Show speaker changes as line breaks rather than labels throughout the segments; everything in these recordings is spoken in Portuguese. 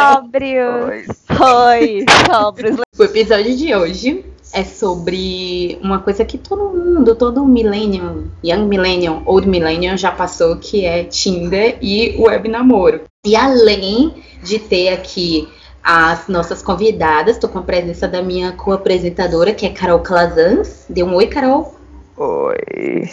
sóbrios.
Oi, sóbrios.
O episódio de hoje é sobre uma coisa que todo mundo, todo millennium, young millennium, old millennium já passou, que é Tinder e web namoro. E além de ter aqui as nossas convidadas, estou com a presença da minha co-apresentadora, que é Carol Calazans. Dê um oi, Carol.
Oi.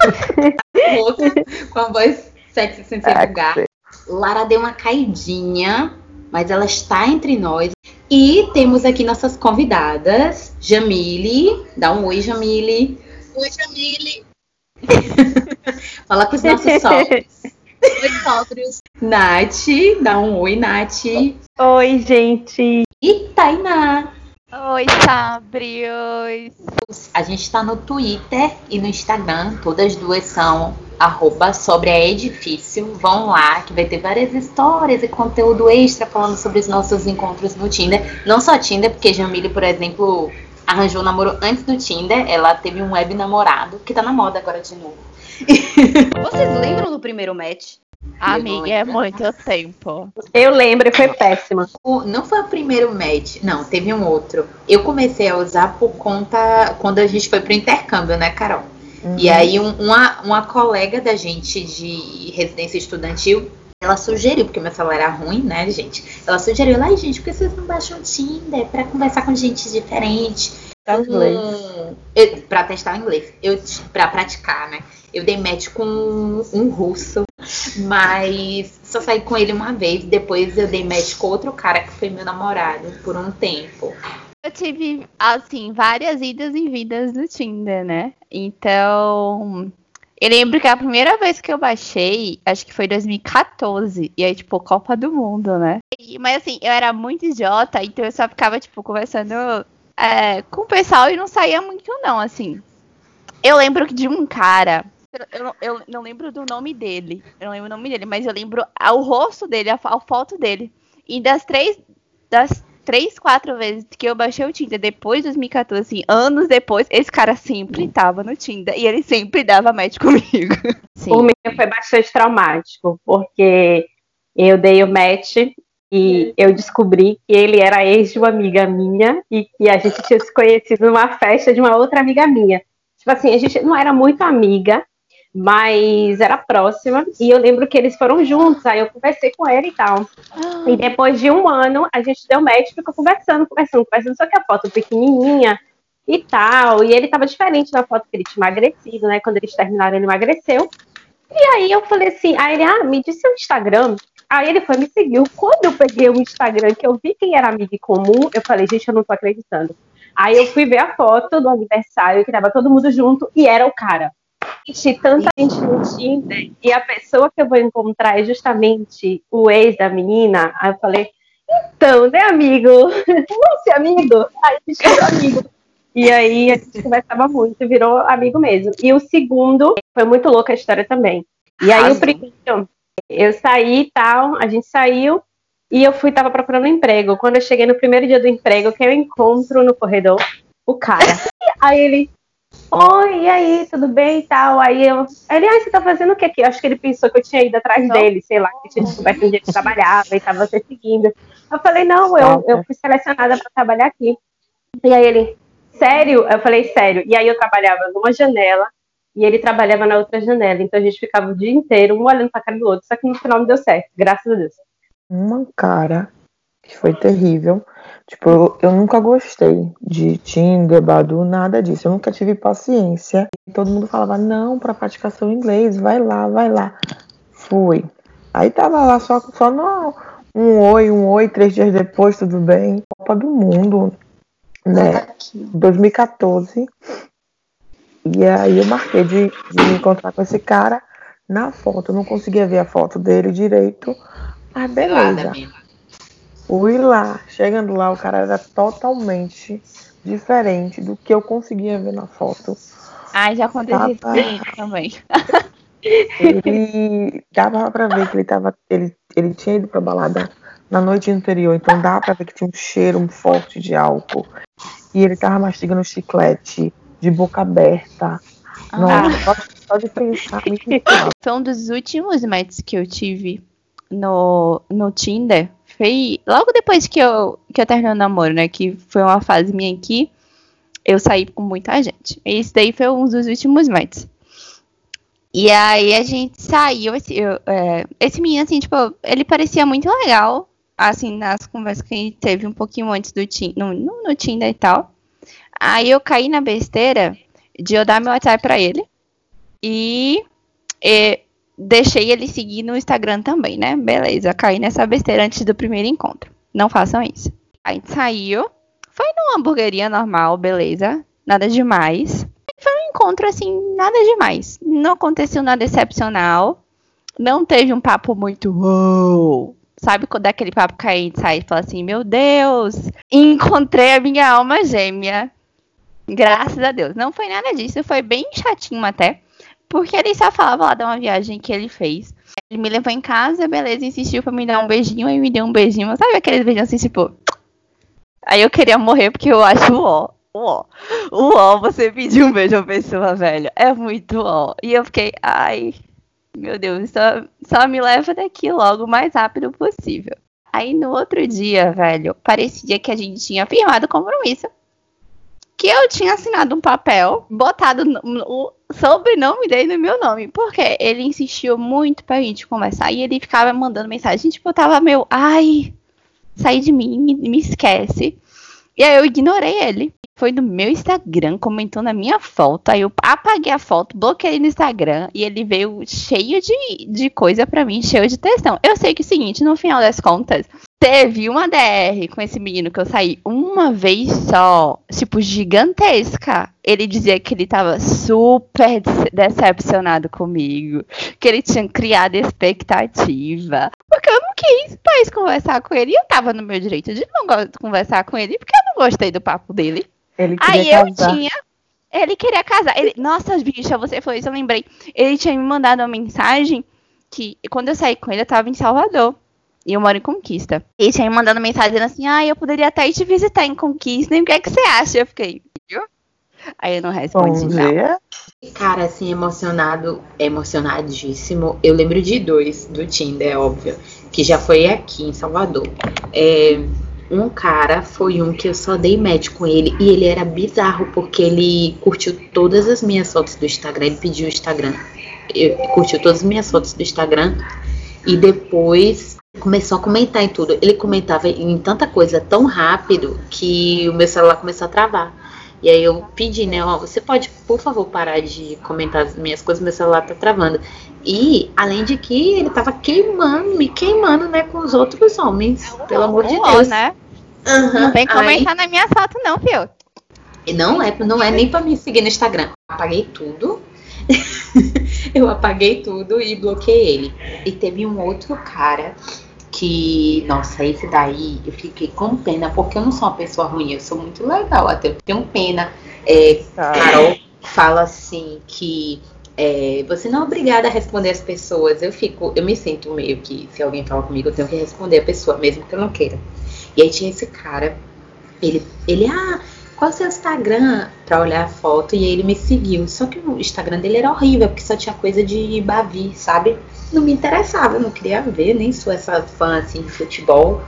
Louca, com a voz sexy sem ser vulgar. Lara deu uma caidinha, mas ela está entre nós. E temos aqui nossas convidadas, Jamile. Dá um oi, Jamile.
Oi, Jamile.
Fala com os nossos sócios.
Oi, sóbrios.
Nath, dá um oi, Nath.
Oi, gente.
E Tainá.
Oi, sóbrios.
A gente tá no Twitter e no Instagram. Todas duas são arroba sobre a edifício. Vão lá, que vai ter várias histórias e conteúdo extra falando sobre os nossos encontros no Tinder. Não só Tinder, porque Jamile, por exemplo, arranjou um namoro antes do Tinder. Ela teve um web namorado, que tá na moda agora de novo.
Vocês lembram do primeiro match?
Amiga, é muito tempo.
Eu lembro e foi péssima.
O- Não foi o primeiro match, não, teve um outro. Eu comecei a usar por conta quando a gente foi pro intercâmbio, né, Carol? E aí um- uma, uma colega da gente de residência estudantil, ela sugeriu, porque meu celular era ruim, né, gente? Ela sugeriu, ai gente, por que vocês não baixam o Tinder pra conversar com gente diferente?
Tá inglês.
Um, eu, pra testar o inglês, eu, pra praticar, né? Eu dei match com um russo, mas só saí com ele uma vez. Depois eu dei match com outro cara que foi meu namorado por um tempo.
Eu tive, assim, várias idas e vidas do Tinder, né? Então, eu lembro que a primeira vez que eu baixei, acho que foi 2014. E aí, tipo, Copa do Mundo, né? E- mas assim, eu era muito idiota, então eu só ficava, tipo, conversando é, com o pessoal e não saía muito, não, assim. Eu lembro que de um cara. Eu, não- eu não lembro do nome dele. Eu não lembro o nome dele, mas eu lembro o rosto dele, a, a foto dele. E das três. Das três, quatro vezes que eu baixei o Tinder depois de 2014, assim, anos depois, esse cara sempre tava no Tinder e ele sempre dava match comigo. Sim.
Por mim foi bastante traumático, porque eu dei o match e eu descobri que ele era ex de uma amiga minha e que a gente tinha se conhecido numa festa de uma outra amiga minha. Tipo assim, a gente não era muito amiga, mas era próxima. E eu lembro que eles foram juntos, aí eu conversei com ele e tal. E depois de um ano, a gente deu match, ficou conversando, conversando, conversando, só que a foto pequenininha e tal. E ele tava diferente na foto que ele tinha emagrecido, né? Quando eles terminaram, ele emagreceu. E aí eu falei assim, aí ele, ah, me disse o Instagram. Aí ele foi me seguiu. Quando eu peguei o Instagram, que eu vi quem era amigo comum, eu falei, gente, eu não tô acreditando. Aí eu fui ver a foto do aniversário, que tava todo mundo junto, e era o cara. Gente, tanta gente no Tinder, e a pessoa que eu vou encontrar é justamente o ex da menina. Aí eu falei, então, né, amigo? Vamos ser amigo? Aí a gente virou amigo. E aí a gente conversava muito, virou amigo mesmo. E o segundo, foi muito louca a história também. E aí o
Arrasou.
primeiro, eu saí e tal, a gente saiu, e eu fui, tava procurando emprego. Quando eu cheguei no primeiro dia do emprego, que eu encontro no corredor o cara. aí ele, oi, e aí, tudo bem e tal? Aí eu, ele, ah, você tá fazendo o que aqui? Eu acho que ele pensou que eu tinha ido atrás
Não.
dele, sei lá, que tinha descoberto que eu trabalhava e tava perseguindo. Eu falei, não, eu, eu fui selecionada para trabalhar aqui. E aí ele, sério? Eu falei, sério. E aí eu trabalhava numa janela e ele trabalhava na outra janela. Então a gente ficava o dia inteiro, um olhando pra cara do outro. Só que no final não deu certo, graças a Deus.
Uma cara que foi terrível. Tipo, eu, eu nunca gostei de Tinder, Badu, nada disso. Eu nunca tive paciência. E todo mundo falava, não, pra praticar seu inglês, vai lá, vai lá. Fui. Aí tava lá só, só no, um oi, um oi, três dias depois, tudo bem. Copa do Mundo, né? 2014. E aí eu marquei de, de me encontrar com esse cara na foto. Eu não conseguia ver a foto dele direito. Mas beleza. Fui lá. Chegando lá, o cara era totalmente diferente do que eu conseguia ver na foto.
Ai, já aconteceu isso comigo também.
Ele dava pra ver que ele tava. Ele, ele tinha ido pra balada na noite anterior, então dava pra ver que tinha um cheiro forte de álcool. E ele tava mastigando chiclete de boca aberta. Nossa, só, só de pensar.
Foi um dos últimos matches que eu tive no, no Tinder. Foi logo depois que eu, que eu terminei o namoro, né? Que foi uma fase minha aqui. Eu saí com muita gente. Esse daí foi um dos últimos matches. E aí a gente saiu. Esse, eu, é, esse menino, assim, tipo, ele parecia muito legal. Assim, nas conversas que a gente teve um pouquinho antes do Tinder, no, no, no Tinder e tal. Aí eu caí na besteira de eu dar meu WhatsApp pra ele. E, e deixei ele seguir no Instagram também, né? Beleza, caí nessa besteira antes do primeiro encontro. Não façam isso. A gente saiu. Foi numa hamburgueria normal, beleza. Nada demais. Foi um encontro assim, nada demais. Não aconteceu nada excepcional. Não teve um papo muito uou. Sabe quando daquele papo que a gente sai e fala assim, meu Deus, encontrei a minha alma gêmea. Graças a Deus. Não foi nada disso, foi bem chatinho até. Porque ele só falava lá de uma viagem que ele fez. Ele me levou em casa, beleza, insistiu pra me dar um beijinho, aí me deu um beijinho. Sabe aqueles beijinhos assim, tipo. Aí eu queria morrer porque eu acho ó. Ó. Ó, você pediu um beijo a pessoa, velho. É muito ó. E eu fiquei, ai, meu Deus, só, só me leva daqui logo o mais rápido possível. Aí no outro dia, velho, parecia que a gente tinha firmado compromisso que eu tinha assinado um papel, botado o sobrenome dele no meu nome. Porque ele insistiu muito pra gente conversar e ele ficava mandando mensagem. Tipo, eu tava meio, ai, sai de mim, me, me esquece. E aí eu ignorei ele. Foi no meu Instagram, comentou na minha foto. Aí eu apaguei a foto, bloqueei no Instagram. E ele veio cheio de, de coisa pra mim, cheio de textão. Eu sei que é o seguinte, no final das contas, teve uma DR com esse menino que eu saí uma vez só, tipo, gigantesca. Ele dizia que ele tava super decepcionado comigo, que ele tinha criado expectativa. Porque eu não quis mais conversar com ele. E eu tava no meu direito de não conversar com ele, porque eu não gostei do papo dele.
Ele
Aí
queria
eu
casar.
tinha. Ele queria casar. Ele... Nossa, bicha, você falou isso, eu lembrei. Ele tinha me mandado uma mensagem que quando eu saí com ele, eu tava em Salvador. E eu moro em Conquista. Ele tinha me mandado mensagem dizendo assim: Ah, eu poderia até ir te visitar em Conquista. E o que é que você acha? Eu fiquei, viu? Aí eu não
Bom
respondi, não.
dia.
Cara, assim, emocionado, emocionadíssimo. Eu lembro de dois do Tinder, é óbvio, que já foi aqui em Salvador. É, um cara foi um que eu só dei match com ele e ele era bizarro porque ele curtiu todas as minhas fotos do Instagram. Ele pediu o Instagram, eu, curtiu todas as minhas fotos do Instagram e depois começou a comentar em tudo. Ele comentava em tanta coisa tão rápido que o meu celular começou a travar. E aí eu pedi, né, ó, você pode, por favor, parar de comentar as minhas coisas, meu celular tá travando. E, além de que ele tava queimando, me queimando, né, com os outros homens, pelo amor de Deus.
né?
Aham,
Não vem
aí-
comentar na minha foto, não, fio.
e não é, não é nem pra me seguir no Instagram. Apaguei tudo. eu apaguei tudo e bloqueei ele. E teve um outro cara que, nossa, esse daí eu fiquei com pena, porque eu não sou uma pessoa ruim, eu sou muito legal, até eu tenho pena. É, Carol fala assim que é, você não é obrigada a responder as pessoas. Eu fico, eu me sinto meio que se alguém fala comigo, eu tenho que responder a pessoa, mesmo que eu não queira. E aí tinha esse cara, ele, ele, ah, qual é o seu Instagram? Pra olhar a foto, e aí ele me seguiu. Só que o Instagram dele era horrível, porque só tinha coisa de Bavi, sabe? Não me interessava, eu não queria ver, nem sou essa fã assim de futebol.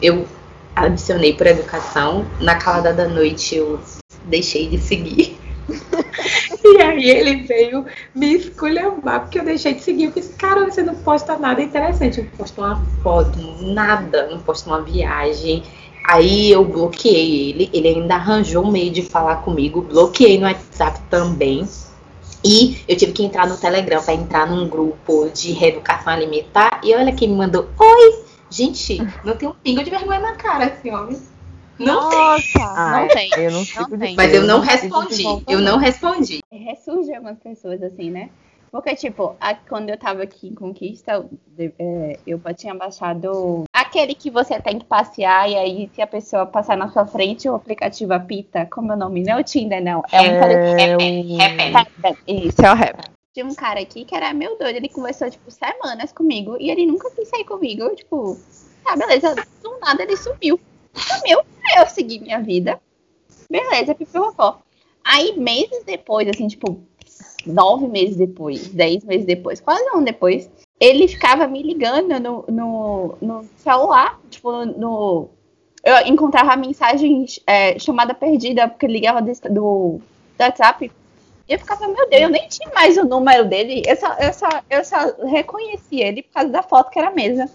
Eu adicionei por educação, na calada da noite eu deixei de seguir. E aí ele veio me esculhambar, porque eu deixei de seguir. Eu disse, cara, você não posta nada interessante. Eu não posto uma foto, nada, não posto uma viagem. Aí eu bloqueei ele, ele ainda arranjou um meio de falar comigo, bloqueei no WhatsApp também. E eu tive que entrar no Telegram para entrar num grupo de reeducação alimentar. E olha quem me mandou: Oi! Gente, não tem um pingo de vergonha na cara esse homem. Não tem.
Nossa,
Ah,
não tem.
Eu não de
tem.
Mas eu não respondi. Eu não
não.
respondi.
ressurge algumas pessoas assim, né? Porque, tipo, a- quando eu tava aqui em Conquista, de- é, eu tinha baixado aquele que você tem que passear e aí se a pessoa passar na sua frente, o aplicativo apita. Como é o nome? Não é o Tinder, não. É um
É
Happn.
Isso, é o rap. Tinha um cara aqui que era meu doido, ele conversou, tipo, semanas comigo e ele nunca quis sair comigo. Tipo, tá, beleza. Do nada ele sumiu. Sumiu. Aí eu segui minha vida. Beleza, pipipopó. Aí, meses depois, assim, tipo, nove meses depois, dez meses depois, quase um depois,
ele ficava me ligando no, no, no celular, tipo, no. Eu encontrava mensagens é, chamada perdida, porque ele ligava do, do, do WhatsApp. E eu ficava, meu Deus, eu nem tinha mais o número dele. Eu só, eu, só, eu só reconheci ele por causa da foto que era a mesa.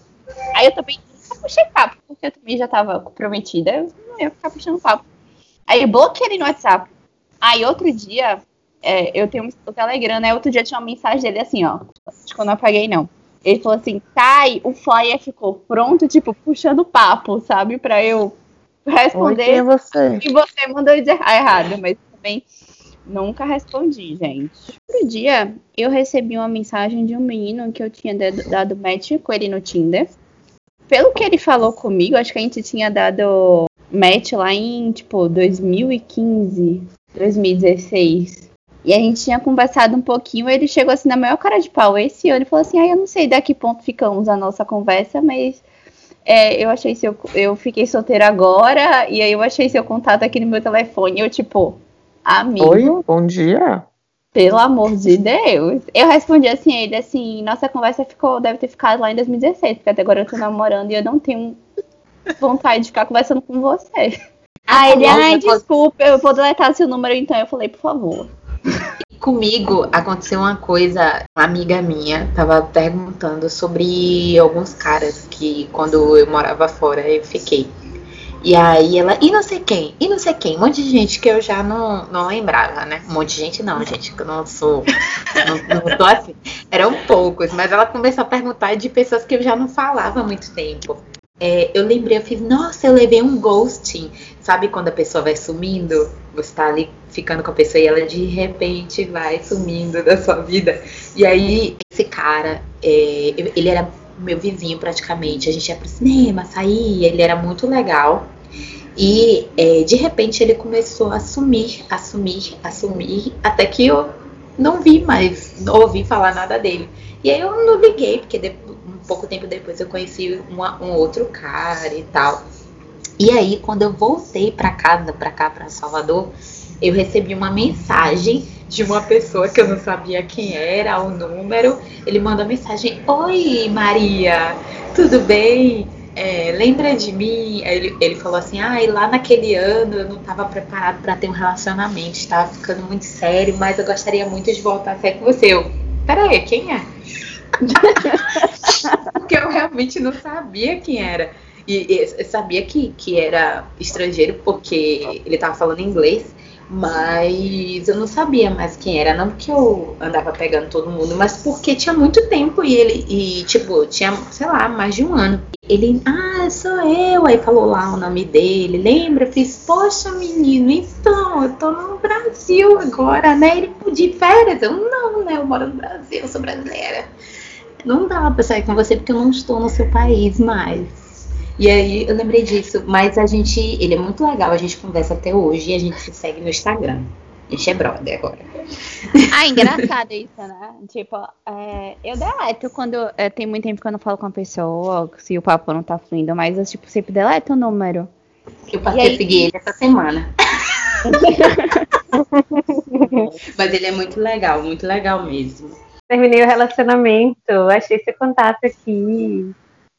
Aí eu também nunca puxei papo, porque eu também já tava comprometida. Eu não ia ficar puxando papo. Aí eu bloqueei ele no WhatsApp. Aí outro dia, é, eu tenho o Telegram, né? Outro dia tinha uma mensagem dele assim, ó. Acho que eu não apaguei, não. Ele falou assim, Thay, o flyer ficou pronto, tipo, puxando papo, sabe? Pra eu
Oi,
responder.
quem é você?
E você mandou de errado, mas também nunca respondi, gente. Outro dia, eu recebi uma mensagem de um menino que eu tinha dado, dado match com ele no Tinder. Pelo que ele falou comigo, acho que a gente tinha dado match lá em, tipo, 2015, 2016. E a gente tinha conversado um pouquinho, ele chegou assim na maior cara de pau esse ano e falou assim, ah, eu não sei da que ponto ficamos a nossa conversa, mas é, eu achei seu. Eu fiquei solteira agora, e aí eu achei seu contato aqui no meu telefone. Eu, tipo, amigo,
Oi, bom dia.
pelo amor de Deus. Eu respondi assim a ele assim, nossa conversa ficou, deve ter ficado lá em 2016, porque até agora eu tô namorando e eu não tenho vontade de ficar conversando com você. Aí ele, ai, desculpa, eu vou deletar seu número então. Eu falei, por favor.
Comigo aconteceu uma coisa, uma amiga minha tava perguntando sobre alguns caras que quando eu morava fora eu fiquei. E aí ela, e não sei quem, e não sei quem, um monte de gente que eu já não, não lembrava, né? Um monte de gente não, gente, que eu não sou, não, não tô assim. Eram poucos, mas ela começou a perguntar de pessoas que eu já não falava há muito tempo. É, eu lembrei, eu fiz, nossa, eu levei um ghosting. Sabe quando a pessoa vai sumindo? Você tá ali ficando com a pessoa e ela de repente vai sumindo da sua vida. E aí, esse cara, é, ele era meu vizinho praticamente. A gente ia pro cinema, saía, ele era muito legal. E é, de repente ele começou a sumir, a sumir, a sumir, até que eu não vi mais, não ouvi falar nada dele. E aí eu não liguei, porque um pouco tempo depois eu conheci uma- um outro cara e tal. E aí, quando eu voltei pra casa, pra cá, pra Salvador, eu recebi uma mensagem de uma pessoa que eu não sabia quem era, o número. Ele mandou mensagem: Oi, Maria, tudo bem? É, lembra de mim? Ele, ele falou assim: Ah, e lá naquele ano eu não estava preparado para ter um relacionamento, estava ficando muito sério, mas eu gostaria muito de voltar a ser com você. Eu, peraí, quem é? Porque eu realmente não sabia quem era. E, e sabia que, que era estrangeiro porque ele tava falando inglês, mas eu não sabia mais quem era. Não porque eu andava pegando todo mundo, mas porque tinha muito tempo e ele, e tipo, tinha, sei lá, mais de um ano. Ele, ah, sou eu. Aí falou lá o nome dele, lembra? Fiz, poxa, menino, então, eu tô no Brasil agora, né? Ele de férias. Eu, não, né? Eu moro no Brasil, eu sou brasileira. Não dá pra sair com você porque eu não estou no seu país mais. E aí eu lembrei disso, mas a gente, ele é muito legal, a gente conversa até hoje e a gente se segue no Instagram. A gente é brother agora.
Ah, engraçado isso, né? Tipo, é, eu deleto quando é, tem muito tempo que eu não falo com a pessoa, se o papo não tá fluindo, mas eu tipo, sempre deleto o número.
Eu passei
aí?
a seguir ele essa semana. mas ele é muito legal, muito legal mesmo.
Terminei o relacionamento, achei seu contato aqui.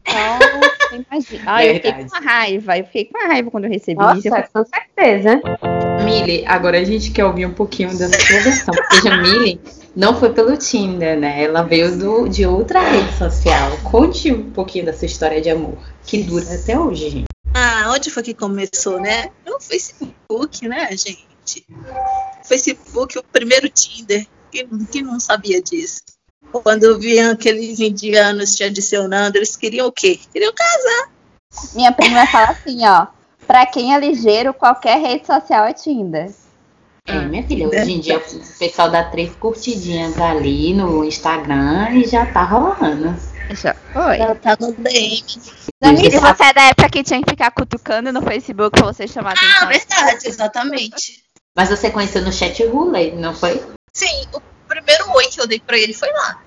Então, imagina. Ah, eu fiquei com uma raiva. Eu fiquei com uma raiva quando eu recebi isso.
Nossa, com certeza.
Mili, agora a gente quer ouvir um pouquinho da sua versão, porque a Mili não foi pelo Tinder, né? Ela veio do, de outra rede social. Conte um pouquinho da sua história de amor, que dura até hoje, gente.
Ah, onde foi que começou, né? No Facebook, né, gente? Facebook, o primeiro Tinder. Quem, quem não sabia disso? Quando vinham aqueles indianos te adicionando, eles queriam o quê? Queriam casar.
Minha prima fala assim, ó. Pra quem é ligeiro, qualquer rede social é Tinder.
É, minha filha, hoje em dia o pessoal dá três curtidinhas ali no Instagram e já tá rolando.
Já foi.
Ela tá no DM.
Danilo, você é da época que tinha que ficar cutucando no Facebook pra você chamar a
Ah,
atenção.
verdade, exatamente.
Mas você conheceu no chat roulette, não foi?
Sim, o primeiro oi que eu dei pra ele foi lá.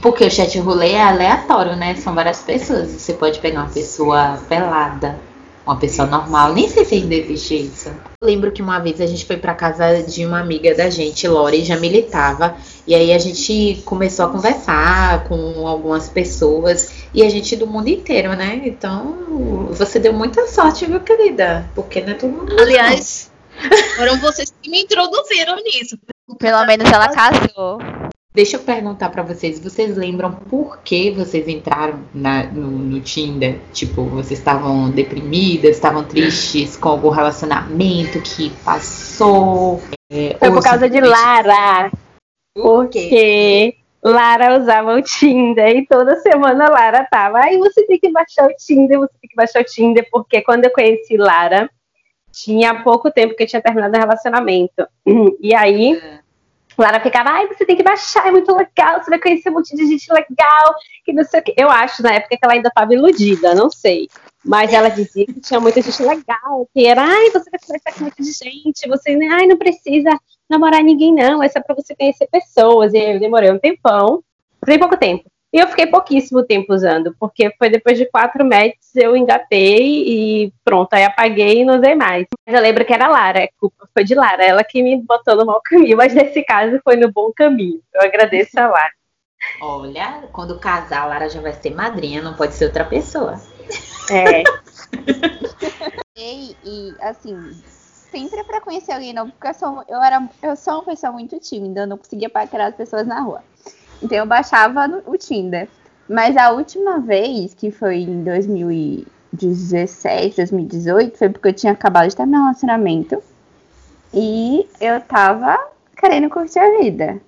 Porque o chat roulette é aleatório, né? São várias pessoas. Você pode pegar uma pessoa pelada uma pessoa normal. Nem sei se ainda existe isso. Eu lembro que uma vez a gente foi pra casa de uma amiga da gente, Lori, já militava. E aí a gente começou a conversar com algumas pessoas. E a gente do mundo inteiro, né? Então, você deu muita sorte, viu, querida? Porque não é todo mundo.
Aliás, foram vocês que me introduziram nisso.
Pelo menos ela casou.
Deixa eu perguntar pra vocês, vocês lembram por que vocês entraram na- no, no Tinder? Tipo, vocês estavam deprimidas, estavam tristes com algum relacionamento que passou? é,
Foi por causa de Lara.
Por quê?
Porque Lara usava o Tinder e toda semana Lara tava. Aí você tem que baixar o Tinder, você tem que baixar o Tinder, porque quando eu conheci Lara, tinha pouco tempo que eu tinha terminado o relacionamento. E aí, Lara ficava, ai, você tem que baixar, é muito legal, você vai conhecer um monte de gente legal, que não sei o que. Eu acho, na época, que ela ainda estava iludida, não sei. Mas ela dizia que tinha muita gente legal, que era, ai, você vai conversar com muita gente, você, ai, não precisa namorar ninguém, não, é só pra você conhecer pessoas. E aí eu demorei um tempão, bem pouco tempo. E eu fiquei pouquíssimo tempo usando, porque foi depois de quatro matches eu engatei e pronto, aí apaguei e não usei mais. Mas eu lembro que era Lara, a culpa foi de Lara, ela que me botou no mau caminho, mas nesse caso foi no bom caminho. Eu agradeço a Lara.
Olha, quando casar, a Lara já vai ser madrinha, não pode ser outra pessoa.
É,
E, e, assim, sempre pra conhecer alguém novo, porque eu sou, eu, era, eu sou uma pessoa muito tímida, eu não conseguia paquerar as pessoas na rua. Então eu baixava no- o Tinder. Mas a última vez, que foi em 2017, 2018, foi porque eu tinha acabado de terminar um relacionamento. E eu tava querendo curtir a vida.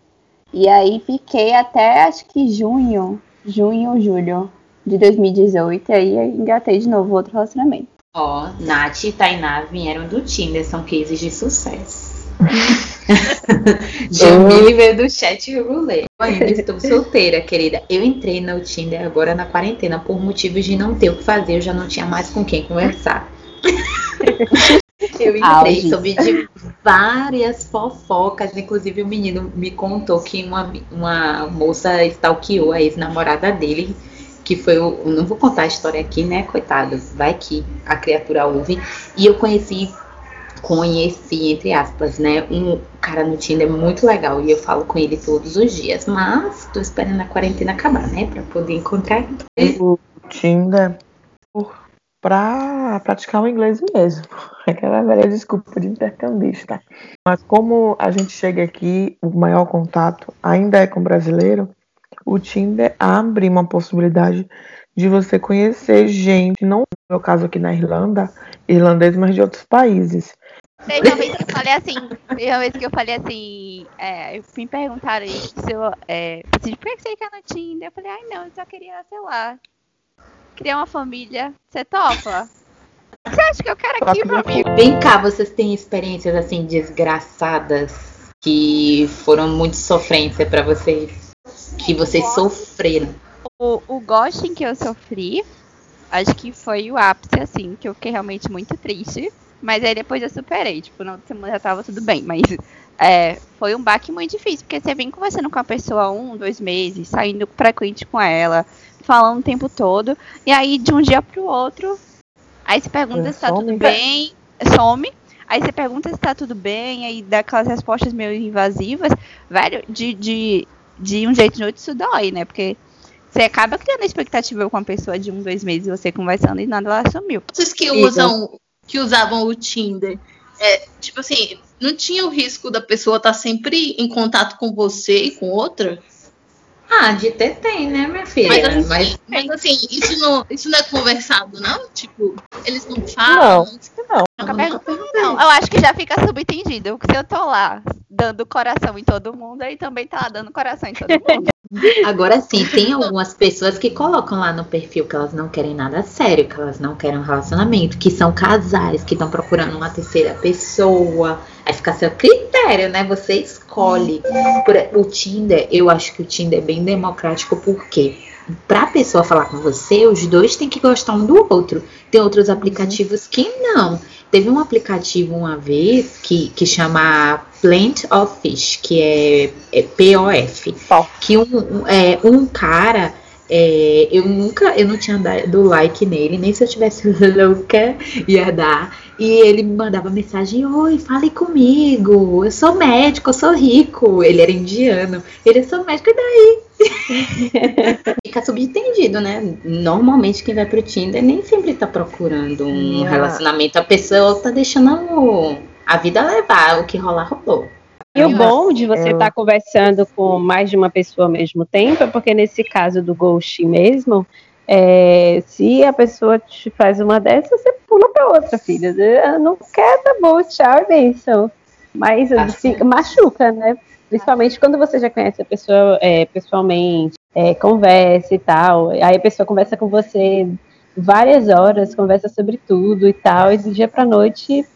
E aí fiquei até acho que junho, junho ou julho de 2018, e aí engatei de novo outro relacionamento.
Ó, Nath e Tainá vieram do Tinder, são cases de sucesso. Jamile veio do chat roulette. Eu ainda estou solteira, querida. Eu entrei no Tinder agora na quarentena por motivos de não ter o que fazer, eu já não tinha mais com quem conversar. Eu entrei, soube de várias fofocas. Inclusive, o menino me contou que uma, uma moça stalkeou a ex-namorada dele. Que foi o. Não vou contar a história aqui, né? Coitado. Vai que a criatura ouve. E eu conheci. Conheci, entre aspas, né? Um cara no Tinder muito legal. E eu falo com ele todos os dias. Mas tô esperando a quarentena acabar, né? Pra poder encontrar.
O Tinder pra praticar o inglês mesmo. Aquela velha desculpa de intercambista. Mas como a gente chega aqui, o maior contato ainda é com brasileiro, o Tinder abre uma possibilidade de você conhecer gente, não no meu caso aqui na Irlanda, irlandês, mas de outros países.
Teve uma vez que eu falei assim, teve uma vez que eu falei assim, é, eu me perguntaram aí se eu, é, assim, por que você quer no Tinder? Eu falei, ai não, eu só queria, sei lá, criar uma família. Você topa? Você acha que eu quero aqui, meu amigo?
Vem cá, vocês têm experiências assim desgraçadas que foram muito sofrência pra vocês? Que vocês sofreram?
O, o ghosting que eu sofri, acho que foi o ápice, assim, que eu fiquei realmente muito triste. Mas aí depois eu superei, tipo, na outra semana já tava tudo bem. Mas é, foi um baque muito difícil, porque você vem conversando com a pessoa um, dois meses, saindo frequente com ela, falando o tempo todo, e aí de um dia pro outro, aí você pergunta
É,
se tá
some.
tudo bem, some. Aí você pergunta se tá tudo bem, aí dá aquelas respostas meio invasivas. Velho, de, de, de um jeito ou de outro isso dói, né? Porque você acaba criando expectativa com a pessoa de um, dois meses, você conversando e nada ela sumiu.
Vocês que usam, que usavam o Tinder, é, tipo assim, não tinha o risco da pessoa estar sempre em contato com você e com outra?
Ah, de ter tem, né, minha filha?
Mas assim,
Mas
mas, assim, isso não, isso não é conversado, não? Tipo, eles não falam.
Não,
perguntei,
perguntei.
não. Eu acho que já fica subentendido. que Se eu tô lá dando coração em todo mundo, ele também tá lá dando coração em todo mundo.
Agora sim, tem algumas pessoas que colocam lá no perfil que elas não querem nada sério, que elas não querem um relacionamento, que são casais, que estão procurando uma terceira pessoa. Aí fica a seu critério, né? Você escolhe. O Tinder, eu acho que o Tinder é bem democrático, porque pra pessoa falar com você, os dois têm que gostar um do outro. Tem outros aplicativos que não. Teve um aplicativo uma vez que, que chama Plant of Fish, que é, é POF
Pau.
que um, um- é, um cara É, eu nunca, eu não tinha dado like nele, nem se eu tivesse louca ia dar. E ele me mandava mensagem: Oi, fale comigo. Eu sou médico, eu sou rico. Ele era indiano. Ele eu sou médico, e daí? Fica subentendido, né? Normalmente quem vai pro Tinder nem sempre tá procurando um
Yeah.
relacionamento. A pessoa tá deixando a vida levar. O que rolar, rolou.
E o bom de você estar conversando com mais de uma pessoa ao mesmo tempo é porque nesse caso do ghosting mesmo, é, se a pessoa te faz uma dessas, você pula para outra, filha. Ah, Não quer, tá bom, tchau e benção. Mas assim,
certo.
machuca, né? Principalmente quando você já conhece a pessoa é, pessoalmente, é, conversa e tal. Aí a pessoa conversa com você várias horas, conversa sobre tudo e tal, e do dia pra noite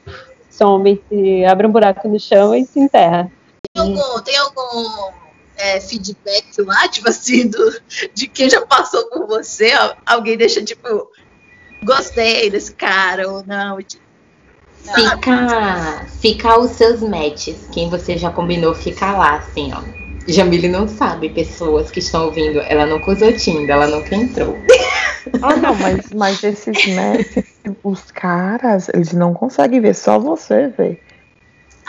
some, abre um buraco no chão e se enterra.
Tem algum, tem algum é, feedback lá, tipo assim, do, de quem já passou por você? Al- Alguém deixa, tipo, gostei desse cara ou não? tipo,
Fica, fica os seus matches. Quem você já combinou, fica lá, assim, ó. Jamile não sabe, pessoas que estão ouvindo. Ela nunca usou Tinder, ela nunca entrou.
Ah, não, mas, mas esses matches, os caras, eles não conseguem ver, só você vê.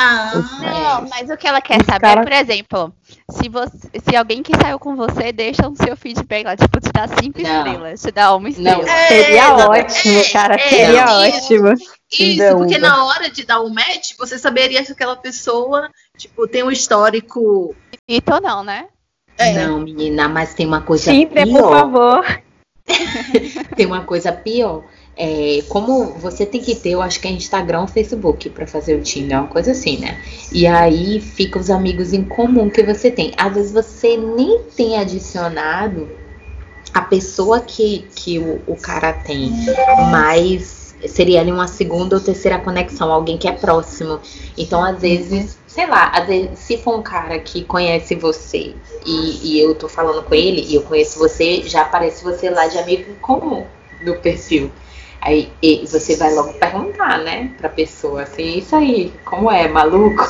Ah,
Não, mas o que ela quer
Os
saber
cara-
é, por exemplo, se, você, se alguém que saiu com você deixa o seu feedback lá, tipo, te dá cinco
Não.
estrelas, te dá uma estrela.
É,
Seria
não,
ótimo,
é,
cara,
é,
seria
não.
ótimo.
Isso, porque
Uber.
na hora de dar o match, você saberia se aquela pessoa, tipo, tem um histórico.
Infinito ou não, né?
É.
Não, menina, mas tem uma coisa
Tinder, por
pior.
favor.
Tem uma coisa pior. É, como você tem que ter, eu acho que é Instagram ou Facebook pra fazer o Tinder, uma coisa assim, né? E aí fica os amigos em comum que você tem. Às vezes você nem tem adicionado a pessoa que, que o, o cara tem, mas seria ali uma segunda ou terceira conexão, alguém que é próximo. Então, às vezes, sei lá, às vezes, se for um cara que conhece você e, e eu tô falando com ele e eu conheço você, já aparece você lá de amigo em comum no perfil. Aí e você vai logo perguntar, né, pra pessoa assim, isso aí, como é, maluco?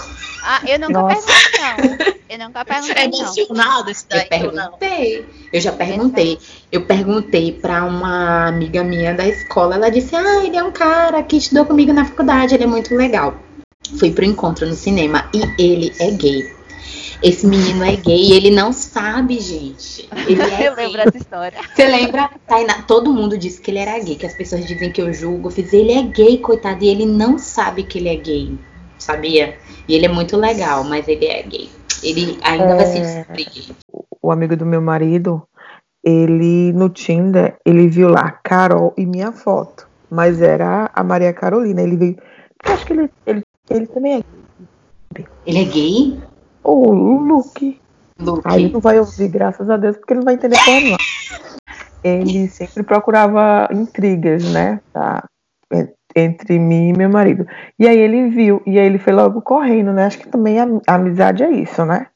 Ah, eu nunca
Nossa.
perguntei, não. Eu nunca
É
perguntei, não.
emocionado esse
Eu
daí não?
perguntei. Eu já perguntei. Eu perguntei pra uma amiga minha da escola. Ela disse: Ah, ele é um cara que estudou comigo na faculdade, ele é muito legal. Fui pro encontro no cinema e ele é gay. Esse menino é gay e ele não sabe, gente. Ele é
Eu
gay.
lembro dessa história.
Você lembra? Tainá, todo mundo disse que ele era gay, que as pessoas dizem que eu julgo. Eu fiz, ele é gay, coitado, e ele não sabe que ele é gay, sabia? E ele é muito legal, mas ele é gay. Ele ainda vai se
É.
descobrir gay.
O amigo do meu marido, ele no Tinder, ele viu lá Carol e minha foto. Mas era a Maria Carolina. Ele veio. Eu acho que ele, ele, ele também é.
Ele é gay?
Ô, o Luke.
Luke.
Aí ele não vai ouvir, graças a Deus, porque ele não vai entender nenhuma. Ele sempre procurava intrigas, né? Tá? En- Entre mim e meu marido. E aí ele viu, e aí ele foi logo correndo, né? Acho que também a, a amizade é isso, né?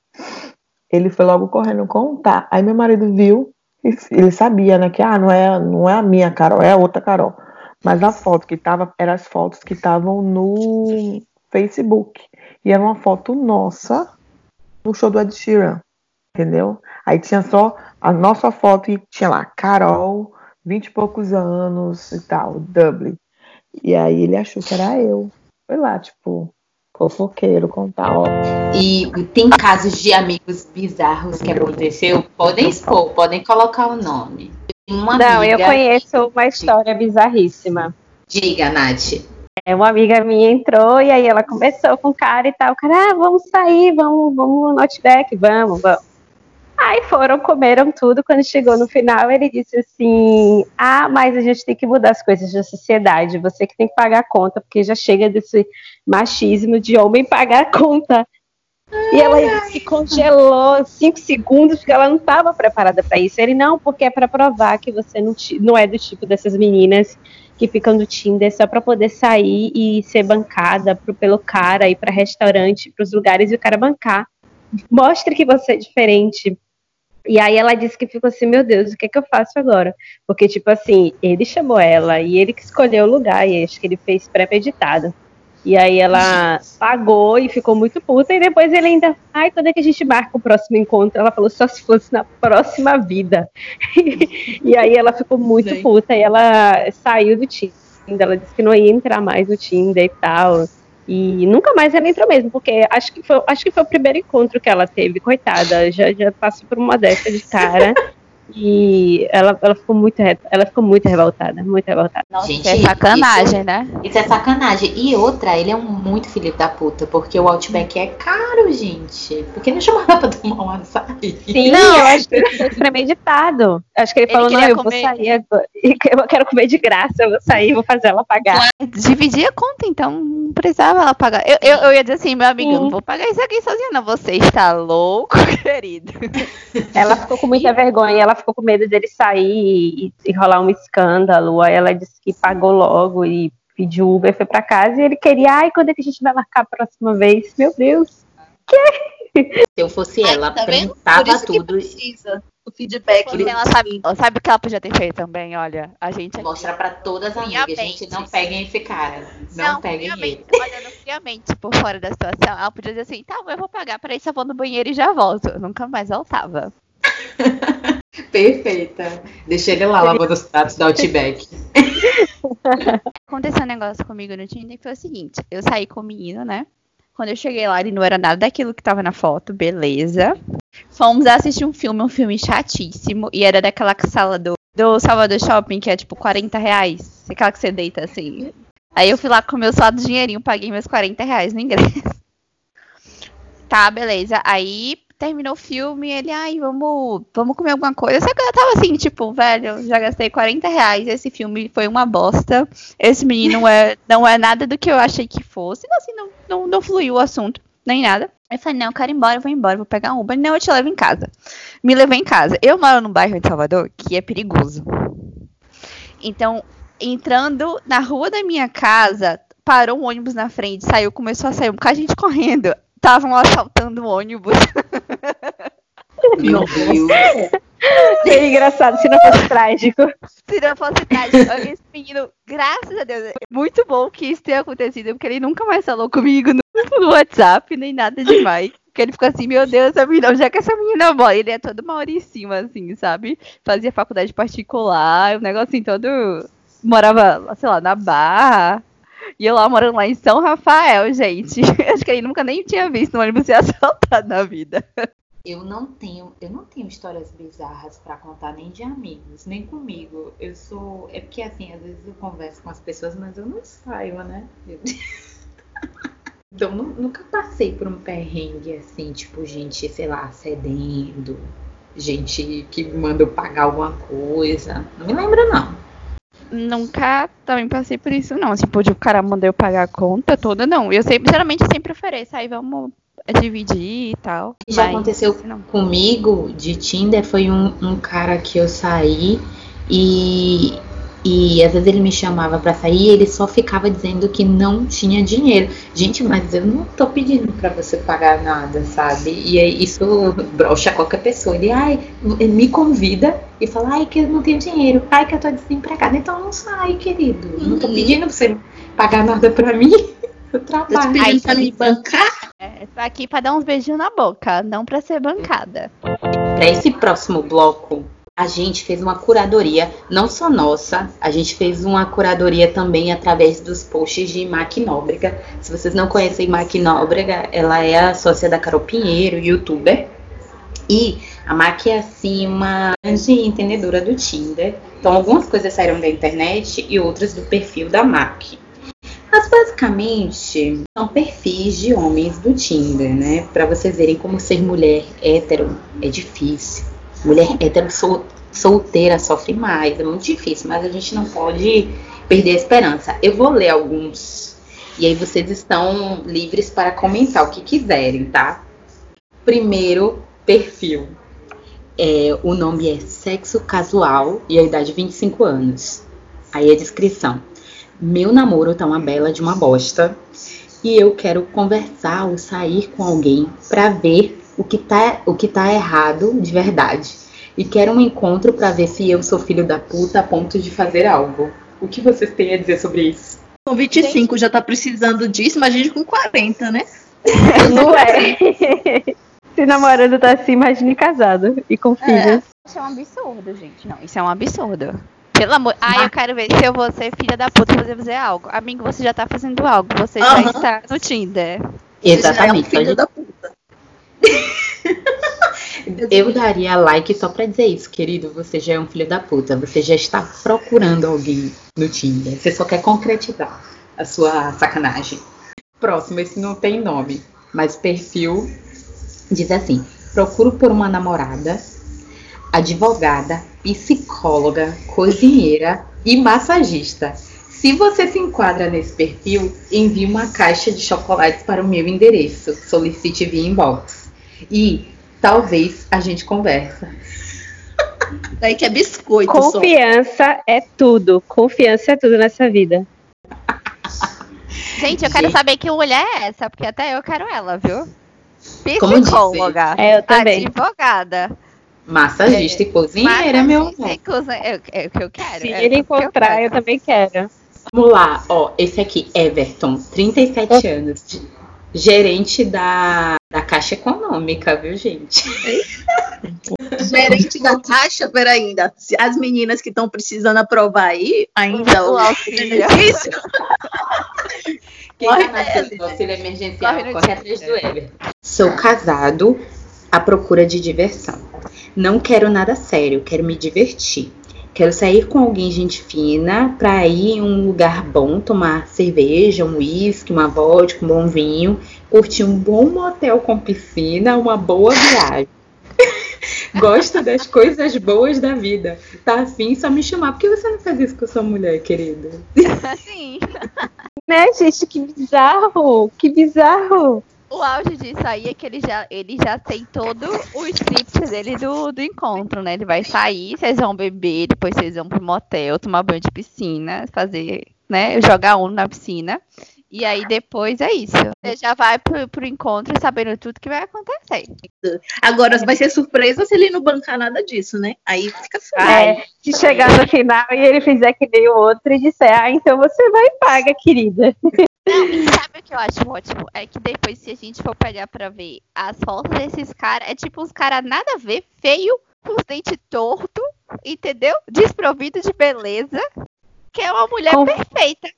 Ele foi logo correndo contar. Aí meu marido viu, e ele sabia, né? Que ah, não é, não é a minha Carol, é a outra Carol. Mas a foto que tava, eram as fotos que estavam no Facebook. E era uma foto nossa no show do Ed Sheeran entendeu? Aí tinha só a nossa foto e tinha lá, Carol, vinte e poucos anos e tal, Dublin. E aí ele achou que era eu. Foi lá, tipo, fofoqueiro, contar, ó.
E tem casos de amigos bizarros que aconteceu? Podem expor, podem colocar o nome. Uma
Não, eu conheço uma história bizarríssima.
Diga, Nath.
É, uma amiga minha entrou e aí ela conversou com o cara e tal. O cara, ah, vamos sair, vamos, vamos no Outback, vamos, vamos. Aí foram, comeram tudo. Quando chegou no final, ele disse assim: Ah, mas a gente tem que mudar as coisas da sociedade. Você que tem que pagar a conta, porque já chega desse machismo de homem pagar a conta. E ela se congelou cinco segundos porque ela não estava preparada para isso. Ele não, porque é para provar que você não, não é do tipo dessas meninas que ficam no Tinder só para poder sair e ser bancada pro, pelo cara, ir para restaurante, para os lugares e o cara bancar. Mostre que você é diferente. E aí ela disse que ficou assim, meu Deus, o que é que eu faço agora? Porque, tipo assim, ele chamou ela e ele que escolheu o lugar, e acho que ele fez pré-meditado. E aí ela pagou e ficou muito puta. E depois ele ainda, ai, quando é que a gente marca o próximo encontro? Ela falou só se fosse na próxima vida. e aí ela ficou muito puta e ela saiu do Tinder. Ela disse que não ia entrar mais no Tinder e tal. E nunca mais ela entrou mesmo, porque acho que foi, acho que foi o primeiro encontro que ela teve, coitada. Já, já passou por uma dessa de cara. E ela, ela, ficou muito, ela ficou muito revoltada, muito revoltada.
Gente,
é sacanagem, né?
Isso, isso é sacanagem. E outra, ele é um muito filho da puta, porque o Outback é caro, gente. Por que não chamava pra tomar um açaí?
Sim,
Não.
eu acho que ele foi premeditado. Acho que ele,
Ele
falou, não, eu vou
comer-
sair agora. Eu quero comer de graça, eu vou sair, vou fazer ela pagar.
Dividir a conta, então não precisava ela pagar. Eu, eu, eu ia dizer assim, meu amigo, eu não vou pagar isso aqui sozinha, não. Você está louco, querido.
Ela ficou com muita vergonha, ela ficou com medo dele sair e, e rolar um escândalo. Aí ela disse que pagou logo e pediu Uber, foi pra casa e ele queria, ai, quando é que a gente vai marcar a próxima vez? Meu Deus.
Se eu fosse ela,
tá isso que
tudo e
precisa o feedback.
Ela sabe, sabe o que ela podia ter feito também? Olha, a gente aqui.
mostra pra todas as amigas. Gente, não peguem esse cara. Não, peguem
friamente,
ele.
olhando friamente por fora da situação, ela podia dizer assim, tá, eu vou pagar, peraí, só vou no banheiro e já volto. Eu nunca mais voltava.
Perfeita. Deixa ele lá lavando os pratos da Outback.
Aconteceu um negócio comigo no Tinder que foi o seguinte: eu saí com o menino, né? Quando eu cheguei lá, ele não era nada daquilo que tava na foto, beleza. Fomos assistir um filme, um filme chatíssimo, e era daquela sala do, do Salvador Shopping, que é tipo 40 reais. Aquela que você deita assim. Aí eu fui lá com meu só dinheirinho, paguei meus 40 reais no ingresso. Tá, beleza. Aí terminou o filme, ele, ai, vamos, vamos comer alguma coisa. Só que eu tava assim, tipo, velho, já gastei 40 reais, esse filme foi uma bosta. Esse menino é, não é nada do que eu achei que fosse. Assim, não, não, não fluiu o assunto, nem nada. Aí eu falei, não, eu quero ir embora, eu vou embora, vou pegar um Uber. Não, eu te levo em casa. Me levou em casa. Eu moro num bairro de Salvador que é perigoso. Então, entrando na rua da minha casa, parou um ônibus na frente, saiu, começou a sair um bocado de gente correndo. Estavam assaltando o ônibus.
Meu Deus.
Seria engraçado se não fosse trágico.
Se não fosse trágico, esse menino, graças a Deus, é muito bom que isso tenha acontecido, porque ele nunca mais falou comigo no, no WhatsApp, nem nada demais. Porque ele ficou assim, meu Deus, essa menina, é que essa menina mora? Ele é todo mauricima, assim, sabe? Fazia faculdade particular, um negocinho todo. Morava, sei lá, na Barra. E eu lá morando lá em São Rafael, gente. Acho que ele nunca nem tinha visto um ônibus ser assaltado na vida.
Eu não tenho, eu não tenho histórias bizarras pra contar nem de amigos, nem comigo. Eu sou, é porque assim, às vezes eu converso com as pessoas, mas eu não saio, né? Então nu- nunca passei por um perrengue assim, tipo gente, sei lá, cedendo, gente que manda eu pagar alguma coisa. Não me lembro não.
Nunca também passei por isso, não. Tipo, o cara mandar eu pagar a conta toda, não. Eu sempre, geralmente, sempre ofereço. Aí vamos dividir e tal.
Já
Mas,
aconteceu
não.
comigo de Tinder foi um, um cara que eu saí e, e às vezes ele me chamava pra sair e ele só ficava dizendo que não tinha dinheiro. Gente, mas eu não tô pedindo pra você pagar nada, sabe? E aí isso brocha qualquer pessoa. Ele, ai, ele me convida e fala, ai, que eu não tenho dinheiro, ai, que eu tô desempregada. Então não sai, querido. Não tô
Uhum.
pedindo pra você pagar nada pra mim. Eu
Eu
trabalho.
pedindo
Aí,
pra me bancar.
É, tô aqui pra dar uns beijinhos na boca, não pra ser bancada.
Para esse próximo bloco, a gente fez uma curadoria, não só nossa, a gente fez uma curadoria também através dos posts de Mac Nóbrega. Se vocês não conhecem Mac Nóbrega, ela é a sócia da Carol Pinheiro, youtuber. E a Mac é assim uma grande entendedora do Tinder. Então algumas coisas saíram da internet e outras do perfil da Mac. Mas basicamente são perfis de homens do Tinder, né? Pra vocês verem como ser mulher hétero é difícil. Mulher hétero sol- solteira sofre mais, é muito difícil, mas a gente não pode perder a esperança. Eu vou ler alguns e aí vocês estão livres para comentar o que quiserem, tá? Primeiro perfil. É, o nome é Sexo Casual e a idade 25 anos. Aí a descrição. Meu namoro tá uma bela de uma bosta e eu quero conversar ou sair com alguém pra ver o que tá, o que tá errado de verdade. E quero um encontro pra ver se eu sou filho da puta a ponto de fazer algo. O que vocês têm a dizer sobre isso?
Com 25 já tá precisando disso, imagine com 40, né?
Não é? Se namorando tá assim, imagine casado e com filhos.
Isso é um absurdo, gente. Não, isso é um absurdo. Pelo amor. Ai, eu quero ver se eu vou ser filha da puta fazer fazer algo. Amigo, você já tá fazendo algo. Você já está no Tinder.
Exatamente.
Você já é um filho da puta.
Eu daria like só pra dizer isso, querido. Você já é um filho da puta. Você já está procurando alguém no Tinder. Você só quer concretizar a sua sacanagem. Próximo, esse não tem nome, mas perfil diz assim: procuro por uma namorada, advogada, psicóloga, cozinheira e massagista. Se você se enquadra nesse perfil, envie uma caixa de chocolates para o meu endereço. Solicite via inbox. E talvez a gente conversa.
Daí que é biscoito só.
Confiança é tudo. Confiança é tudo nessa vida.
Gente, eu quero
Gente.
saber que mulher é essa, porque até eu quero ela, viu? Psicóloga.
É, eu também.
Advogada.
Massagista e cozinheira, meu amor.
Massagista e cozinha- É, é o que eu quero.
Se
é
ele
eu
encontrar, eu
quero.
também quero.
Vamos lá, ó, esse aqui, Everton, 37 anos, de- gerente da, da Caixa Econômica, viu, gente?
Gerente da caixa, peraí, ainda. Se As meninas que estão precisando aprovar aí, ainda
O
o
auxílio.
Quem
Corre
tá do auxílio emergencial,
Corre
corre atrás do Everton. Sou casado à procura de diversão. Não quero nada sério, quero me divertir. Quero sair com alguém gente fina pra ir em um lugar bom, tomar cerveja, um uísque, uma vodka, um bom vinho, curtir um bom motel com piscina, uma boa viagem. Gosto das coisas boas da vida. Tá afim, só me chamar. Por que você não faz isso com sua mulher, querida?
Assim,
Né, gente? Que bizarro! Que bizarro!
O auge disso aí é que ele já, ele já tem todo o script dele do, do encontro, né? Ele vai sair, vocês vão beber, depois vocês vão pro motel, tomar banho de piscina, fazer, né? Jogar um na piscina. E aí depois é isso. Você já vai pro, pro encontro sabendo tudo que vai acontecer.
Agora vai ser surpresa se ele não bancar nada disso, né? Aí fica feio.
É, se chegar no final e ele fizer que nem o outro e disser, ah, então você vai e paga, querida.
Não, e sabe o que eu acho ótimo? É que depois, se a gente for pegar pra ver as fotos desses caras, é tipo uns caras nada a ver, feio, com os dentes tortos, entendeu? Desprovido de beleza, que é uma mulher
Com-
perfeita.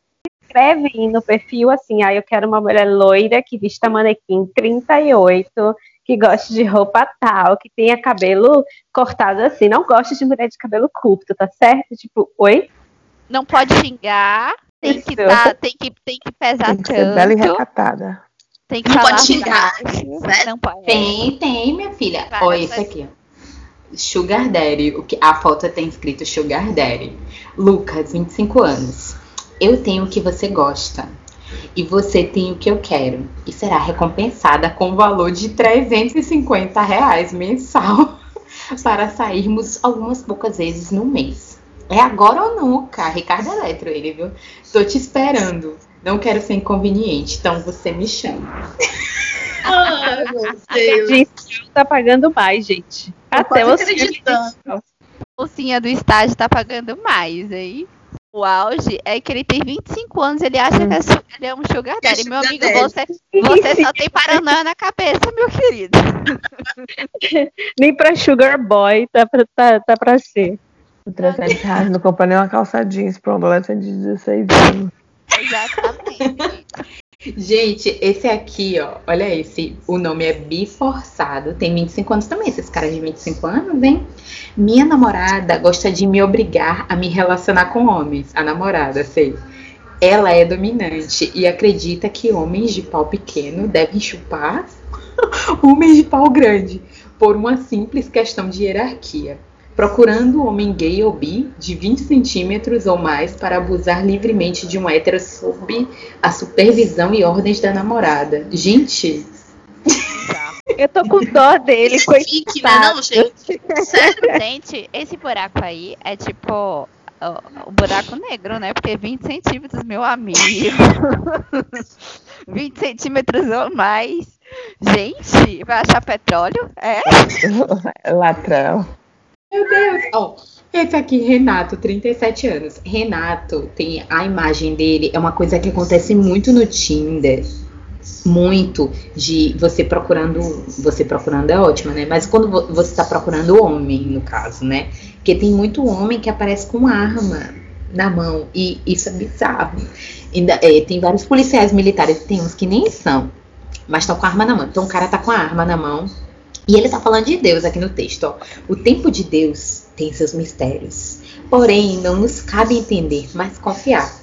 Escreve no perfil assim, ah, eu quero uma mulher loira que vista manequim 38, que goste de roupa tal, que tenha cabelo cortado assim. Não gosto de mulher de cabelo curto, tá certo? Tipo, oi?
Não pode xingar, tem que,
Isso.
tá, tem que, tem que pesar
Tem que ser bela e
tanto,
recatada.
tem que
Não
falar
pode xingar, né?
Não pode.
Tem, tem, minha filha.
Para,
esse
vai.
aqui, ó. Sugar Daddy. O que, a foto tem escrito Sugar Daddy. Lucas, 25 anos. Eu tenho o que você gosta. E você tem o que eu quero. E será recompensada com o valor de 350 reais mensal para sairmos algumas poucas vezes no mês. É agora ou nunca? Ricardo Eletro, ele, viu? Tô te esperando. Não quero ser inconveniente, então você me chama.
Ai, meu Deus.
Gente, tá pagando mais, gente.
Tô
Até você.
acreditando.
A mocinha do estágio tá pagando mais, aí. O auge é que ele tem 25 anos, ele acha que é ele é um sugar daddy. Meu
sugar
amigo, você, você só tem paranoia na cabeça, meu querido.
Nem pra Sugar Boy tá pra, tá, tá pra ser.
Por 300 reais não compra nem uma calça jeans pra um adolescente de 16 anos.
Exatamente.
Gente, esse aqui, ó, olha esse, o nome é Biforçado, tem 25 anos também, esses caras de 25 anos, hein? Minha namorada gosta de me obrigar a me relacionar com homens, a namorada, sei. Ela é dominante e acredita que homens de pau pequeno devem chupar homens de pau grande, por uma simples questão de hierarquia. Procurando um homem gay ou bi de 20 centímetros ou mais para abusar livremente de um hétero sob a supervisão e ordens da namorada. Gente,
Eu tô com dó dele,
Isso fique, né,
coitado.
não, gente? Sério?
Gente, esse buraco aí é tipo o buraco negro, né? Porque 20 centímetros, meu amigo. 20 centímetros ou mais. Gente, vai achar petróleo? É?
Latrão.
Meu Deus. Ó, esse aqui, Renato, 37 anos. Renato tem a imagem dele, é uma coisa que acontece muito no Tinder. Muito de você procurando. Você procurando é ótima, né? Mas quando vo- você tá procurando homem, no caso, né? Porque tem muito homem que aparece com arma na mão. E isso é bizarro. Ainda, é, tem vários policiais militares, tem uns que nem são, mas estão com arma na mão. Então o cara tá com a arma na mão. E ele tá falando de Deus aqui no texto, ó. O tempo de Deus tem seus mistérios. Porém, não nos cabe entender, mas confiar.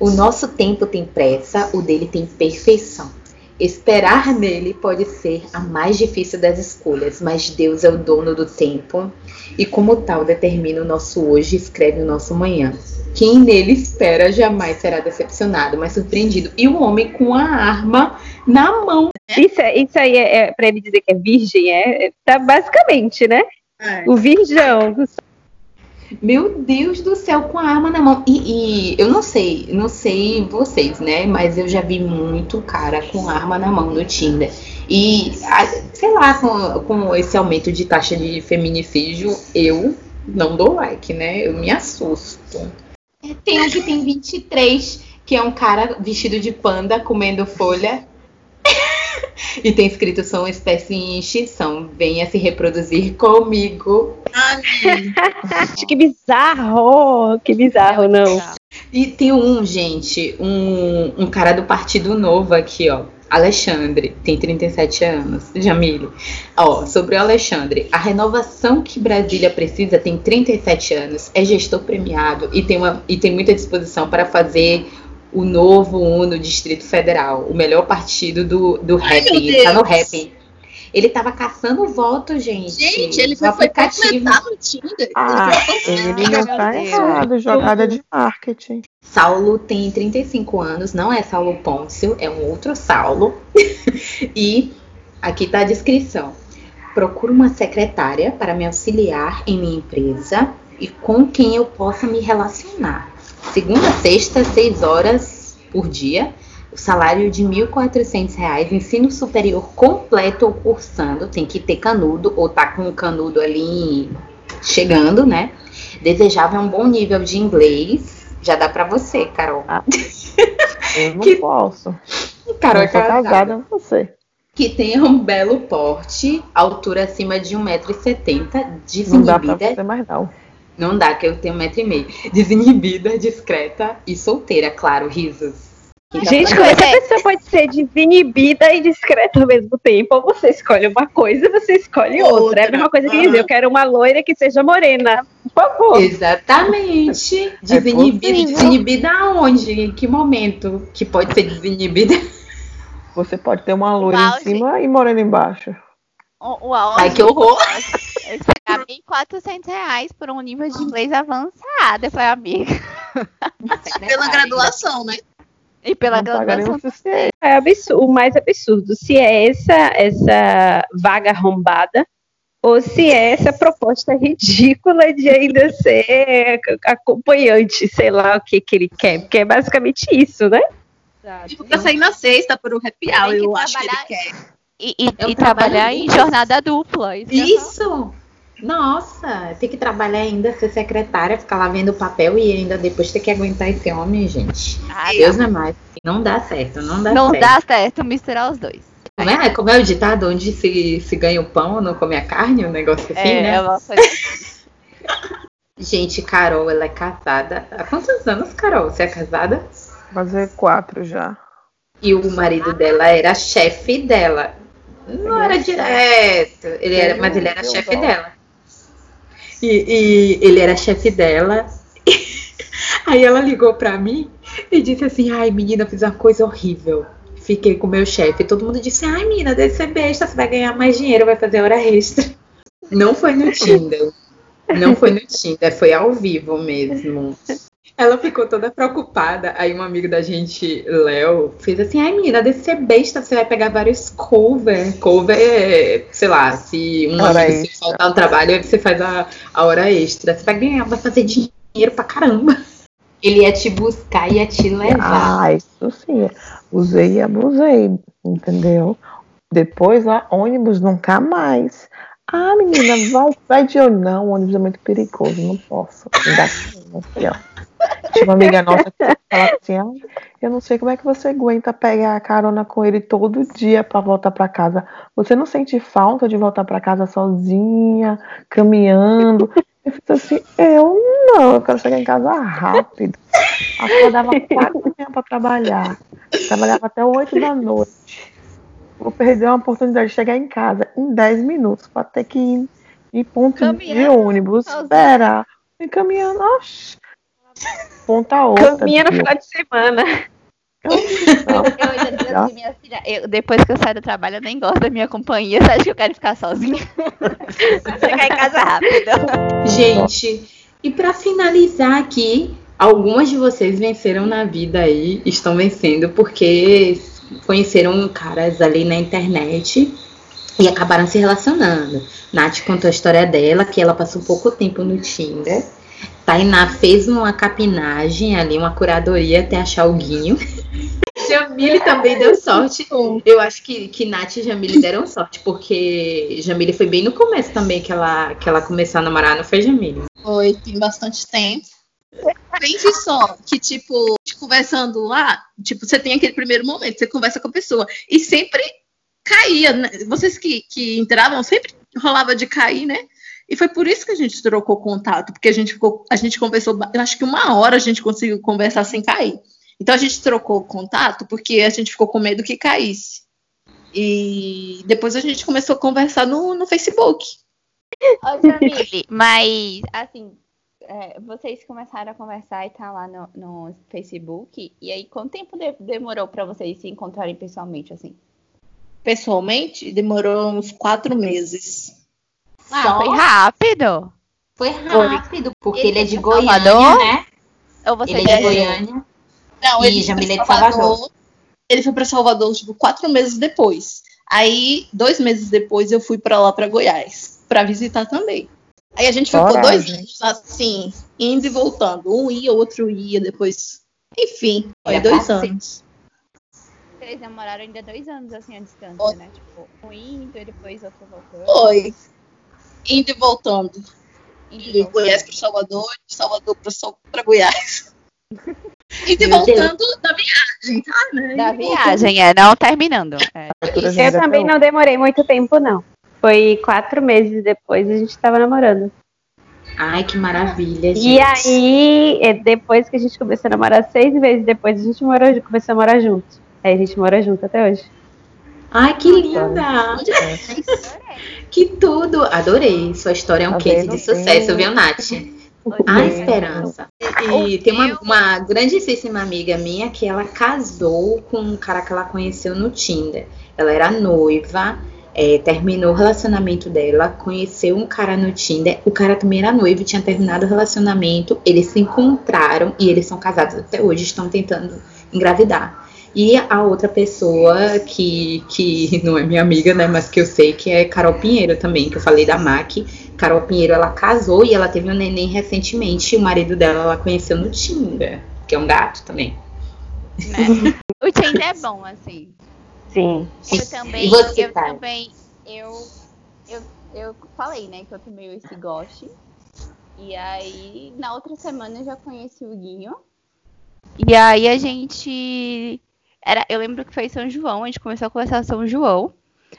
O nosso tempo tem pressa, o dele tem perfeição. Esperar nele pode ser a mais difícil das escolhas, mas Deus é o dono do tempo e, como tal, determina o nosso hoje e escreve o nosso amanhã. Quem nele espera jamais será decepcionado, mas surpreendido. E o homem com a arma na mão.
Isso, é- isso aí é, é para ele dizer que é virgem, é, é- tá basicamente, né?
É.
O virgão.
Meu Deus do céu, com a arma na mão. E, e eu não sei, não sei vocês, né? Mas eu já vi muito cara com arma na mão no Tinder. E, sei lá, com, com esse aumento de taxa de feminicídio, eu não dou like, né? Eu me assusto. É, Tem um que tem 23, que é um cara vestido de panda comendo folha. e tem escrito: sou uma espécie em extinção. Venha se reproduzir comigo.
Que bizarro! Que bizarro, não.
E tem um, gente, um, um cara do Partido Novo aqui, ó. Alexandre, tem 37 anos. Jamile. Ó, sobre o Alexandre. A renovação que Brasília precisa tem 37 anos, é gestor premiado e tem, uma, e tem muita disposição para fazer o novo Uno Distrito Federal, o melhor partido do, do
Ai,
rap. tá no rap. Ele tava caçando voto, gente.
gente, ele foi, foi completar no Tinder.
Ah,
Ele
não tá errado. Jogada de marketing.
Saulo tem 35 anos, não é Saulo Pôncio, é um outro Saulo. e aqui tá a descrição. Procuro uma secretária para me auxiliar em minha empresa e com quem eu possa me relacionar. Segunda a sexta, 6 horas por dia. O salário de 1.400 reais, ensino superior completo ou cursando, tem que ter canudo ou tá com o canudo ali chegando, né? Desejável um bom nível de inglês. Já dá pra você, Carol.
Eu não
Que-
posso.
Carol é
eu sou
casada.
casada com você.
Que tenha um belo porte, altura acima de 1,70m,
Não dá pra
desinibida.
você mais não.
Não dá, que eu tenho 1,5m. Desinibida, discreta e solteira, claro, risos. Tá
Gente, como essa pessoa pode ser desinibida e discreta ao mesmo tempo? Ou você escolhe uma coisa, você escolhe outra.
Outra.
É a mesma coisa que dizer, eu quero uma loira que seja morena. Por favor.
Exatamente. Desinibida.
possível.
desinibida aonde? Em que momento que pode ser desinibida?
Você pode ter uma loira em cima e morena embaixo.
O, o auge
Ai, que horror.
Eu pagar 1.400 reais por um nível de inglês avançado. Eu falei, amiga.
Pela graduação, né?
E pela
não
graduação.
É absurdo, o mais absurdo, se é essa, essa vaga arrombada ou se é essa proposta ridícula de ainda ser acompanhante, sei lá o que, que ele quer, porque é basicamente isso, né?
Tipo, pra sair na sexta por um happy hour, eu acho que ele quer.
E, e-
É
e trabalhar em jornada dupla. Isso. falo.
Isso! Nossa, tem que trabalhar ainda, ser secretária, ficar lá vendo o papel e ainda depois ter que aguentar esse homem, gente.
Ah,
Deus não é mais. Não dá certo, não dá
não
certo.
dá certo misturar os dois.
Como é, como é o ditado? Onde se, se ganha o pão, não come a carne, um negócio assim,
é,
né?
é uma coisa.
Gente, Carol, ela é casada. Há quantos anos, Carol? Você é casada?
Fazer quatro já.
E o marido dela era chefe dela. Não era direto, ele era, mas ele era chefe dela. E, e ele era chefe dela. Aí ela ligou pra mim e disse assim: Ai, menina, fiz uma coisa horrível. Fiquei com o meu chefe. Todo mundo disse: Ai, menina, deve ser besta, você vai ganhar mais dinheiro, vai fazer hora extra. Não foi no Tinder. Não foi no Tinder, foi ao vivo mesmo. Ela ficou toda preocupada. Aí um amigo da gente, Léo, fez assim: ai, menina, deve ser besta, você vai pegar vários cover. Cover é, sei lá, se um
Hora
amigo se faltar no trabalho, você faz a, a hora extra. Você vai ganhar, vai fazer dinheiro pra caramba. Ele ia te buscar, ia te levar.
Ah, isso sim. Usei e abusei, entendeu? Depois lá, ônibus nunca mais. Ah, menina, vai, vai de eu não, o ônibus é muito perigoso, não posso. Aqui, ó. Tinha uma amiga nossa que falava assim, ah, eu não sei como é que você aguenta pegar a carona com ele todo dia pra voltar pra casa. Você não sente falta de voltar pra casa sozinha, caminhando? Eu fiz assim, eu não, eu quero chegar em casa rápido. Acordava quatro da manhã pra trabalhar. Trabalhava até oito da noite. Vou perder uma oportunidade de chegar em casa em 10 minutos pra ter que ir em ponto de
Caminhando,
ônibus,
sozinha.
esperar. E caminhando, oxi. Ponta outra.
Caminha no final de semana.
Eu ainda digo assim, minha filha, eu- depois que eu saio do trabalho, eu nem gosto da minha companhia, você acha que eu quero ficar sozinha? Chegar em casa rápido.
Gente, e pra finalizar aqui, algumas de vocês venceram na vida aí, estão vencendo porque conheceram caras ali na internet e acabaram se relacionando. Nath contou a história dela, que ela passou pouco tempo no Tinder. Tainá fez uma capinagem ali, uma curadoria até achar o Guinho. Jamile também deu sorte. Eu acho que, que Nath e Jamile deram sorte, porque Jamile foi bem no começo também que ela, que ela começou a namorar, não foi Jamile?
Foi, tem bastante tempo. Pense só, que tipo, conversando lá, tipo, você tem aquele primeiro momento, você conversa com a pessoa, e sempre caía, né? vocês que, que entravam, sempre rolava de cair, né? E foi por isso que a gente trocou contato, porque a gente ficou, a gente conversou, eu acho que uma hora a gente conseguiu conversar sem cair. Então a gente trocou contato porque a gente ficou com medo que caísse. E depois a gente começou a conversar no, no Facebook.
Ô, Jamile, mas, assim, é, vocês começaram a conversar e tá lá no, no Facebook, e aí quanto tempo de- demorou pra vocês se encontrarem pessoalmente, assim?
Pessoalmente, demorou uns quatro meses.
Ah, foi rápido?
Foi rápido, porque ele,
Ele
é de
é de
Goiânia,
Salvador?
né?
Ou você
Ele é de Goiânia.
Não, ele foi
Jamile
pra
é de Salvador.
Ele foi para Salvador, tipo, quatro meses depois. Aí, dois meses depois, eu fui para lá, para Goiás, para visitar também. Aí a gente ficou
Coragem.
dois anos, assim, indo e voltando. Um ia, outro ia, depois. Enfim, foi dois
fácil.
anos.
Vocês namoraram ainda dois anos, assim, à distância,
Foi.
né? Tipo, um indo e depois outro voltando.
Foi. Indo e voltando.
Indo e
De
voltando.
Goiás para Salvador, de Salvador para Goiás. Indo e voltando da viagem, tá? Né?
Da viagem, é, não terminando. É.
Eu também não demorei muito tempo, não. Foi quatro meses depois a gente tava namorando.
Ai, que maravilha, gente.
E aí, é, depois que a gente começou a namorar, seis meses depois, a gente morou, começou a morar junto. Aí a gente mora junto até hoje.
Ai, que linda! Que tudo! Adorei. Sua história é um
Tá
case de sucesso, viu, Nath? A esperança. E tem uma, uma grandíssima amiga minha que ela casou com um cara que ela conheceu no Tinder. Ela era noiva, é, terminou o relacionamento dela, conheceu um cara no Tinder. O cara também era noivo, tinha terminado o relacionamento. Eles se encontraram e eles são casados até hoje, estão tentando engravidar. E a outra pessoa que, que não é minha amiga, né, mas que eu sei que é Carol Pinheiro também, que eu falei da MAC. Carol Pinheiro, ela casou e ela teve um neném recentemente. E o marido dela ela conheceu no Tinder, que é um gato também.
né? O Tinder é bom, assim.
Sim.
Eu também,
E você,
eu
Thay?
também, eu, eu, eu falei, né, que eu tomei esse goste. E aí, na outra semana eu já conheci o Guinho. E aí a gente. Era, eu lembro que foi São João, a gente começou a conversar São João.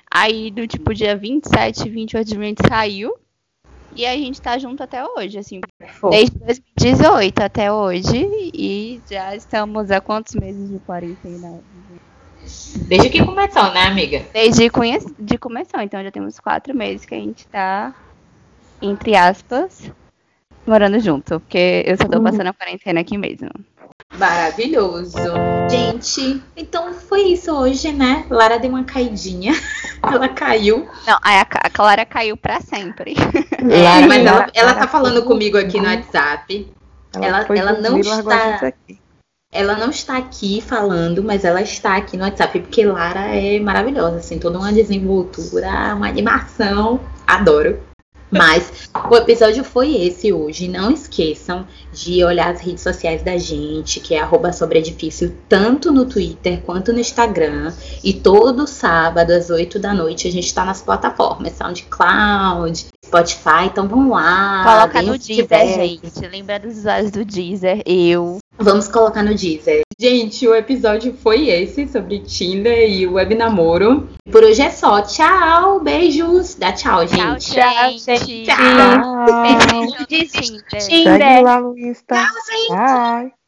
Aí do tipo dia 27, 28 de maio a gente saiu. E a gente tá junto até hoje, assim,
Fofo.
desde 2018 até hoje. E já estamos há quantos meses de quarentena?
Desde que começou, né, amiga?
Desde de começou, então já temos quatro meses que a gente tá, entre aspas, morando junto. Porque eu só tô passando a quarentena aqui mesmo.
Maravilhoso. Gente, então foi isso hoje, né? Lara deu uma caidinha. Ela caiu.
Não, a, a Clara caiu pra sempre.
É, mas ela, ela tá falando comigo aqui no. WhatsApp. Ela-
foi
ela não está-. Ela não está aqui falando, mas ela está aqui no WhatsApp, porque Lara é maravilhosa, assim, toda uma desenvoltura, uma animação. Adoro. Mas o episódio foi esse hoje. Não esqueçam de olhar as redes sociais da gente, que é arroba sobre edifício, tanto no Twitter quanto no Instagram. E todo sábado, às 8 da noite, a gente tá nas plataformas SoundCloud, Spotify. Então vamos lá.
Coloca no Deezer,
feedback.
gente. Lembra dos usuários do Deezer? Eu.
Vamos colocar no Deezer. Gente, o episódio foi esse sobre Tinder e web namoro. Por hoje é só. Tchau, beijos. Dá tchau,
Tchau,
gente.
gente.
Tchau.
Beijo de Tinder.
Segue lá no Insta. Bye.